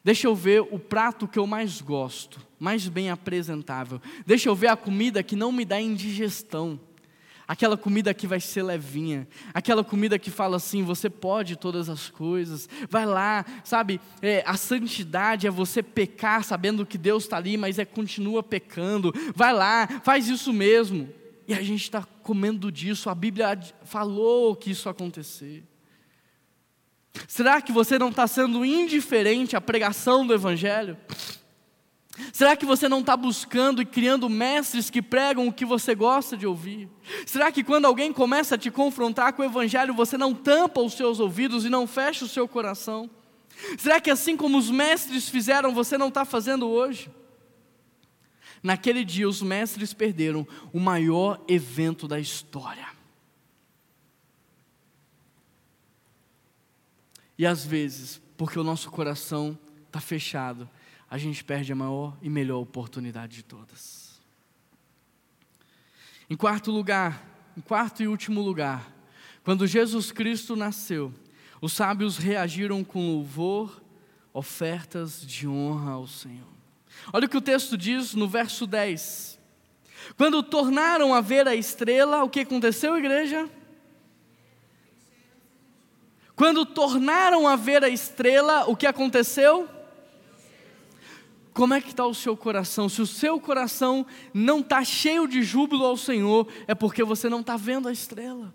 Deixa eu ver o prato que eu mais gosto, mais bem apresentável. Deixa eu ver a comida que não me dá indigestão aquela comida que vai ser levinha, aquela comida que fala assim: você pode todas as coisas, vai lá, sabe? É, a santidade é você pecar sabendo que Deus está ali, mas é continua pecando, vai lá, faz isso mesmo. E a gente está comendo disso, a Bíblia falou que isso acontecer. Será que você não está sendo indiferente à pregação do Evangelho? Será que você não está buscando e criando mestres que pregam o que você gosta de ouvir? Será que quando alguém começa a te confrontar com o Evangelho, você não tampa os seus ouvidos e não fecha o seu coração? Será que assim como os mestres fizeram, você não está fazendo hoje? Naquele dia, os mestres perderam o maior evento da história. E às vezes, porque o nosso coração está fechado, a gente perde a maior e melhor oportunidade de todas. Em quarto lugar, em quarto e último lugar, quando Jesus Cristo nasceu, os sábios reagiram com louvor, ofertas de honra ao Senhor. Olha o que o texto diz no verso 10. Quando tornaram a ver a estrela, o que aconteceu, igreja? Quando tornaram a ver a estrela, o que aconteceu? Como é que está o seu coração? Se o seu coração não está cheio de júbilo ao Senhor, é porque você não está vendo a estrela.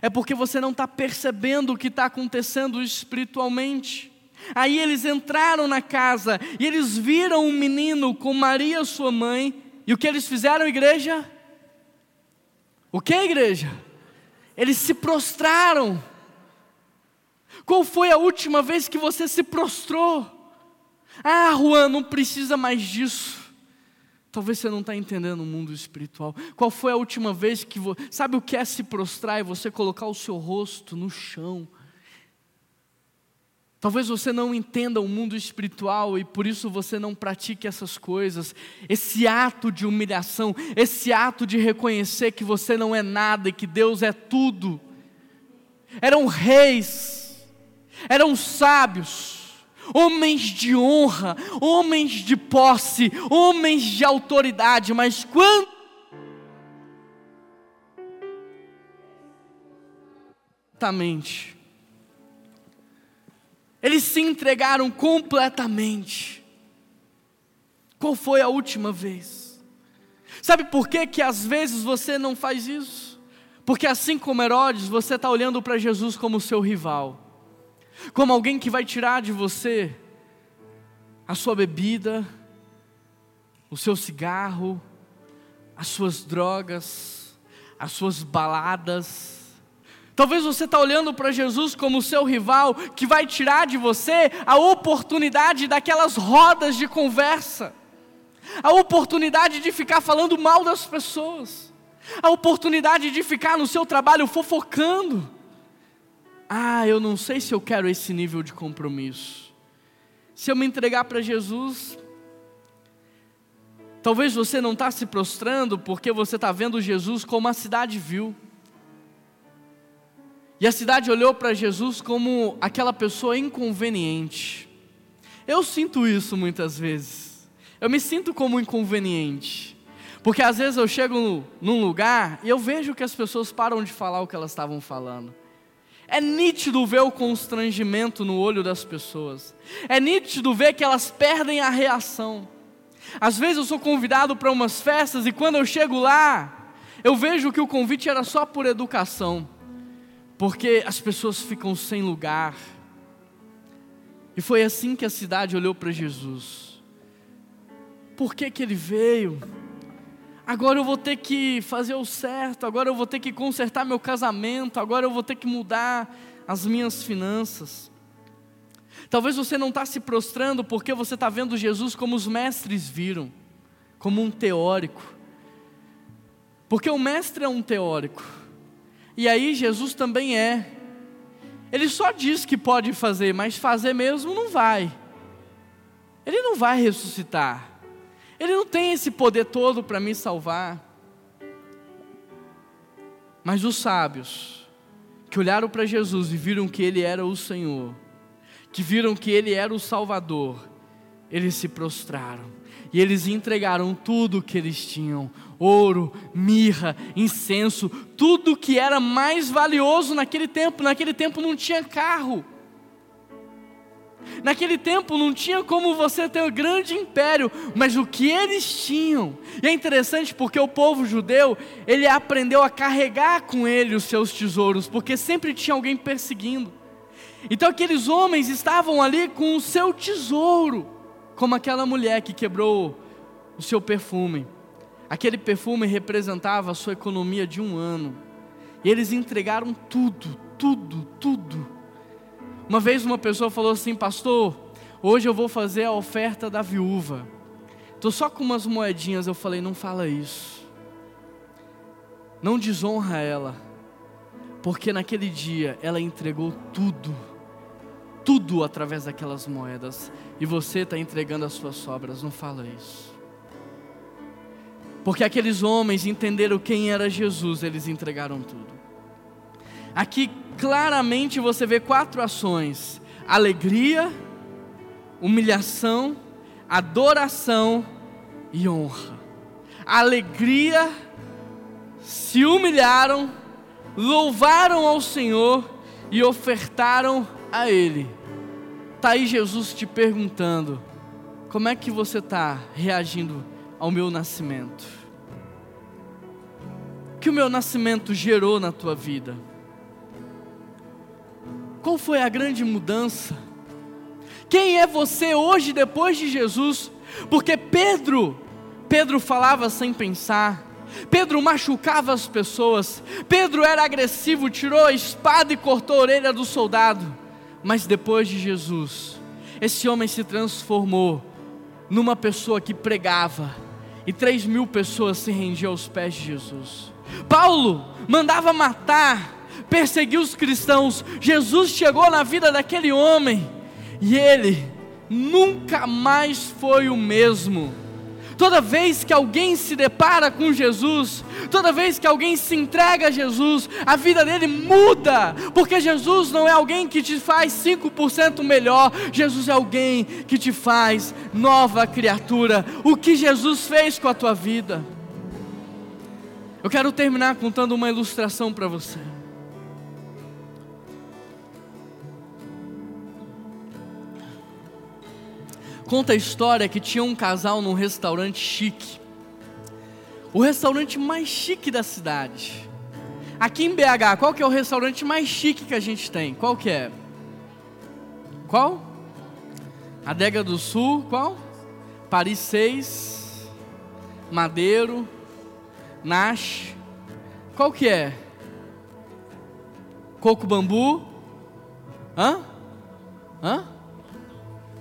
É porque você não está percebendo o que está acontecendo espiritualmente. Aí eles entraram na casa e eles viram um menino com Maria, sua mãe, e o que eles fizeram, igreja? O que, igreja? Eles se prostraram. Qual foi a última vez que você se prostrou? Ah, Juan, não precisa mais disso. Talvez você não está entendendo o mundo espiritual. Qual foi a última vez que você. Sabe o que é se prostrar? É você colocar o seu rosto no chão. Talvez você não entenda o mundo espiritual e por isso você não pratique essas coisas. Esse ato de humilhação, esse ato de reconhecer que você não é nada e que Deus é tudo. Eram reis, eram sábios homens de honra, homens de posse, homens de autoridade, mas quando completamente. Eles se entregaram completamente. Qual foi a última vez? Sabe por que, que às vezes você não faz isso? Porque assim como Herodes, você está olhando para Jesus como seu rival como alguém que vai tirar de você a sua bebida, o seu cigarro, as suas drogas, as suas baladas. Talvez você está olhando para Jesus como o seu rival que vai tirar de você a oportunidade daquelas rodas de conversa, a oportunidade de ficar falando mal das pessoas, a oportunidade de ficar no seu trabalho fofocando ah, eu não sei se eu quero esse nível de compromisso. Se eu me entregar para Jesus, talvez você não está se prostrando porque você está vendo Jesus como a cidade viu. E a cidade olhou para Jesus como aquela pessoa inconveniente. Eu sinto isso muitas vezes. Eu me sinto como inconveniente. Porque às vezes eu chego num lugar e eu vejo que as pessoas param de falar o que elas estavam falando. É nítido ver o constrangimento no olho das pessoas. É nítido ver que elas perdem a reação. Às vezes eu sou convidado para umas festas e quando eu chego lá, eu vejo que o convite era só por educação, porque as pessoas ficam sem lugar. E foi assim que a cidade olhou para Jesus. Por que, que ele veio? Agora eu vou ter que fazer o certo, agora eu vou ter que consertar meu casamento, agora eu vou ter que mudar as minhas finanças. Talvez você não está se prostrando porque você está vendo Jesus como os mestres viram, como um teórico. Porque o mestre é um teórico, e aí Jesus também é. Ele só diz que pode fazer, mas fazer mesmo não vai. Ele não vai ressuscitar. Ele não tem esse poder todo para me salvar. Mas os sábios, que olharam para Jesus e viram que Ele era o Senhor, que viram que Ele era o Salvador, eles se prostraram e eles entregaram tudo o que eles tinham: ouro, mirra, incenso, tudo que era mais valioso naquele tempo. Naquele tempo não tinha carro. Naquele tempo não tinha como você ter um grande império, mas o que eles tinham. E é interessante porque o povo judeu, ele aprendeu a carregar com ele os seus tesouros, porque sempre tinha alguém perseguindo. Então aqueles homens estavam ali com o seu tesouro, como aquela mulher que quebrou o seu perfume. Aquele perfume representava a sua economia de um ano. E eles entregaram tudo, tudo, tudo uma vez uma pessoa falou assim, pastor, hoje eu vou fazer a oferta da viúva. Estou só com umas moedinhas. Eu falei, não fala isso. Não desonra ela. Porque naquele dia ela entregou tudo. Tudo através daquelas moedas. E você está entregando as suas sobras. Não fala isso. Porque aqueles homens entenderam quem era Jesus, eles entregaram tudo. Aqui claramente você vê quatro ações: alegria, humilhação, adoração e honra. alegria, se humilharam, louvaram ao Senhor e ofertaram a Ele. Está aí Jesus te perguntando: como é que você está reagindo ao meu nascimento? O que o meu nascimento gerou na tua vida? Qual foi a grande mudança? Quem é você hoje depois de Jesus? Porque Pedro, Pedro falava sem pensar, Pedro machucava as pessoas, Pedro era agressivo, tirou a espada e cortou a orelha do soldado. Mas depois de Jesus, esse homem se transformou numa pessoa que pregava, e três mil pessoas se rendiam aos pés de Jesus. Paulo mandava matar, perseguir os cristãos. Jesus chegou na vida daquele homem e ele nunca mais foi o mesmo. Toda vez que alguém se depara com Jesus, toda vez que alguém se entrega a Jesus, a vida dele muda, porque Jesus não é alguém que te faz 5% melhor, Jesus é alguém que te faz nova criatura. O que Jesus fez com a tua vida? Eu quero terminar contando uma ilustração para você. Conta a história que tinha um casal num restaurante chique. O restaurante mais chique da cidade. Aqui em BH, qual que é o restaurante mais chique que a gente tem? Qual que é? Qual? Adega do Sul, qual? Paris 6, Madeiro, Nash. Qual que é? Coco Bambu? Hã? Hã?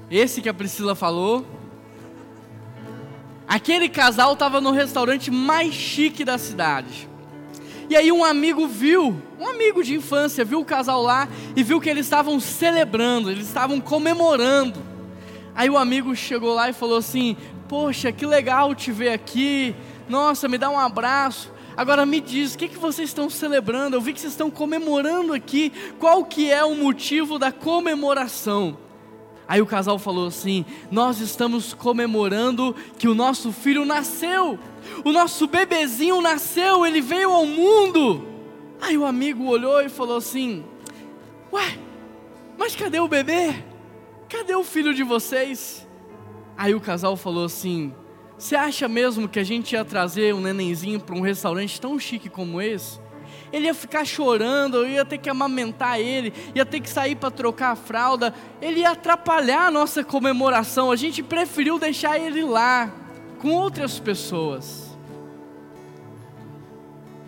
Esse que a Priscila falou. Aquele casal estava no restaurante mais chique da cidade. E aí um amigo viu, um amigo de infância, viu o casal lá e viu que eles estavam celebrando, eles estavam comemorando. Aí o amigo chegou lá e falou assim: Poxa, que legal te ver aqui. Nossa, me dá um abraço. Agora me diz, o que, que vocês estão celebrando? Eu vi que vocês estão comemorando aqui. Qual que é o motivo da comemoração? Aí o casal falou assim: Nós estamos comemorando que o nosso filho nasceu, o nosso bebezinho nasceu, ele veio ao mundo. Aí o amigo olhou e falou assim: Ué, mas cadê o bebê? Cadê o filho de vocês? Aí o casal falou assim: Você acha mesmo que a gente ia trazer um nenenzinho para um restaurante tão chique como esse? Ele ia ficar chorando, eu ia ter que amamentar ele, ia ter que sair para trocar a fralda, ele ia atrapalhar a nossa comemoração. A gente preferiu deixar ele lá, com outras pessoas.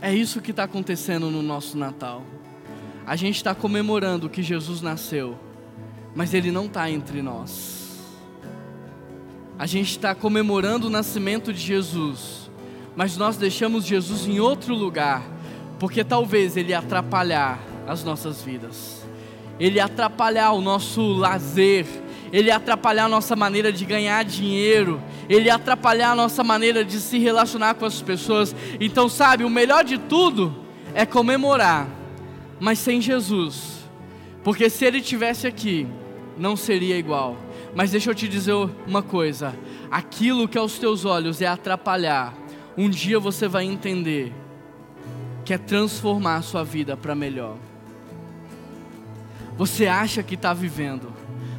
É isso que está acontecendo no nosso Natal. A gente está comemorando que Jesus nasceu, mas ele não está entre nós. A gente está comemorando o nascimento de Jesus, mas nós deixamos Jesus em outro lugar porque talvez ele atrapalhar as nossas vidas, ele atrapalhar o nosso lazer, ele atrapalhar a nossa maneira de ganhar dinheiro, ele atrapalhar a nossa maneira de se relacionar com as pessoas. Então, sabe, o melhor de tudo é comemorar, mas sem Jesus, porque se ele tivesse aqui, não seria igual. Mas deixa eu te dizer uma coisa: aquilo que aos teus olhos é atrapalhar, um dia você vai entender quer transformar a sua vida para melhor. Você acha que está vivendo,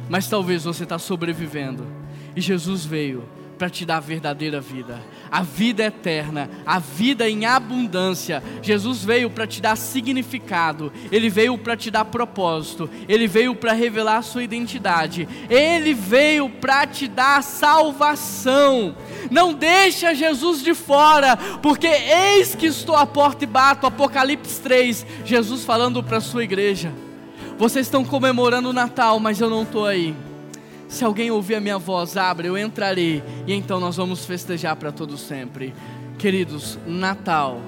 mas talvez você está sobrevivendo. E Jesus veio para te dar a verdadeira vida, a vida eterna, a vida em abundância. Jesus veio para te dar significado, ele veio para te dar propósito, ele veio para revelar a sua identidade, ele veio para te dar salvação. Não deixa Jesus de fora, porque eis que estou à porta e bato. Apocalipse 3, Jesus falando para a sua igreja. Vocês estão comemorando o Natal, mas eu não estou aí. Se alguém ouvir a minha voz, abre, eu entrarei e então nós vamos festejar para todo sempre. Queridos, Natal,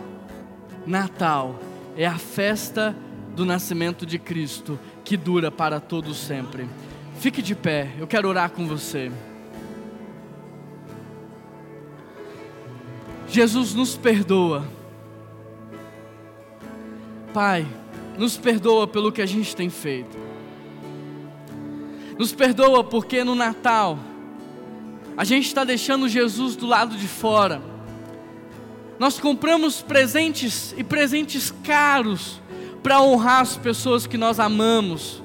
Natal é a festa do nascimento de Cristo que dura para todo sempre. Fique de pé, eu quero orar com você. Jesus nos perdoa. Pai, nos perdoa pelo que a gente tem feito. Nos perdoa porque no Natal a gente está deixando Jesus do lado de fora. nós compramos presentes e presentes caros para honrar as pessoas que nós amamos,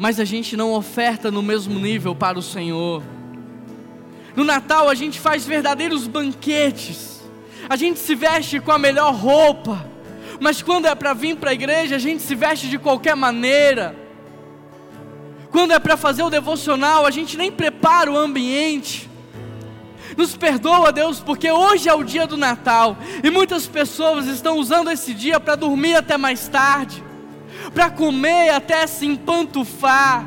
mas a gente não oferta no mesmo nível para o Senhor. No Natal a gente faz verdadeiros banquetes, a gente se veste com a melhor roupa, mas quando é para vir para a igreja, a gente se veste de qualquer maneira. Quando é para fazer o devocional, a gente nem prepara o ambiente. Nos perdoa, Deus, porque hoje é o dia do Natal e muitas pessoas estão usando esse dia para dormir até mais tarde, para comer até se empantufar,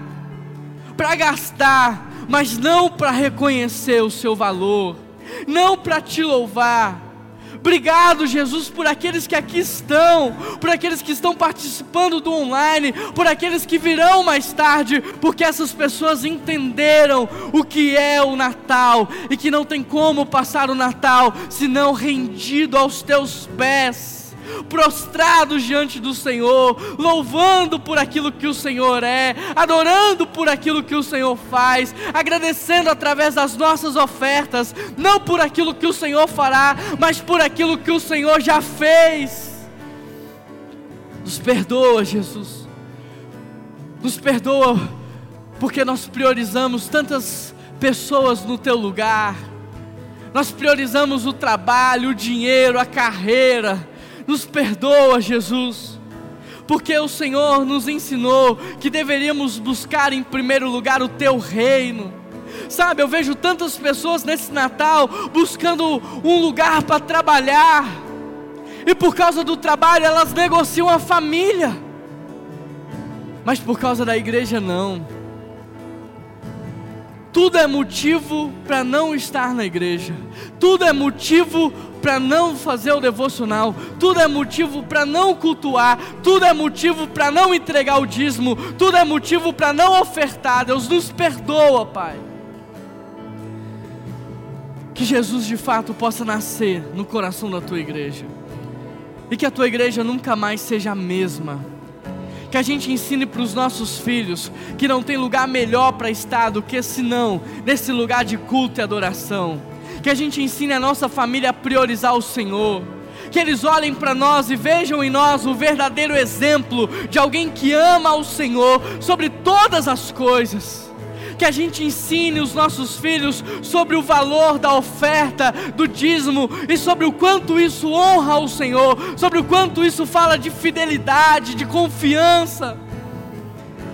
para gastar, mas não para reconhecer o seu valor, não para te louvar, Obrigado, Jesus, por aqueles que aqui estão, por aqueles que estão participando do online, por aqueles que virão mais tarde, porque essas pessoas entenderam o que é o Natal e que não tem como passar o Natal senão rendido aos teus pés prostrados diante do Senhor, louvando por aquilo que o Senhor é, adorando por aquilo que o Senhor faz, agradecendo através das nossas ofertas, não por aquilo que o Senhor fará, mas por aquilo que o Senhor já fez. Nos perdoa, Jesus. Nos perdoa porque nós priorizamos tantas pessoas no teu lugar. Nós priorizamos o trabalho, o dinheiro, a carreira nos perdoa, Jesus, porque o Senhor nos ensinou que deveríamos buscar em primeiro lugar o Teu reino. Sabe, eu vejo tantas pessoas nesse Natal buscando um lugar para trabalhar, e por causa do trabalho elas negociam a família, mas por causa da igreja não. Tudo é motivo para não estar na igreja, tudo é motivo para não fazer o devocional, tudo é motivo para não cultuar, tudo é motivo para não entregar o dízimo, tudo é motivo para não ofertar. Deus nos perdoa, Pai. Que Jesus de fato possa nascer no coração da tua igreja, e que a tua igreja nunca mais seja a mesma que a gente ensine para os nossos filhos que não tem lugar melhor para estar do que senão nesse lugar de culto e adoração que a gente ensine a nossa família a priorizar o Senhor. Que eles olhem para nós e vejam em nós o verdadeiro exemplo de alguém que ama o Senhor sobre todas as coisas. Que a gente ensine os nossos filhos sobre o valor da oferta, do dízimo e sobre o quanto isso honra o Senhor, sobre o quanto isso fala de fidelidade, de confiança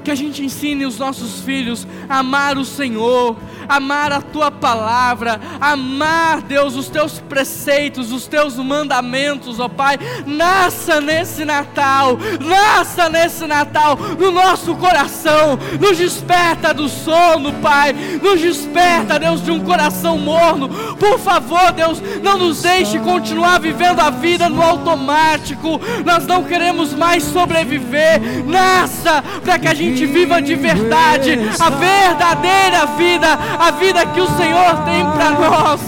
que a gente ensine os nossos filhos a amar o Senhor, amar a tua palavra, amar, Deus, os teus preceitos, os teus mandamentos, ó Pai. Nasça nesse Natal, nasça nesse Natal no nosso coração, nos desperta do sono, Pai, nos desperta, Deus, de um coração morno. Por favor, Deus, não nos deixe continuar vivendo a vida no automático. Nós não queremos mais sobreviver. Nasça para que a gente viva de verdade a verdadeira vida a vida que o Senhor tem para nós.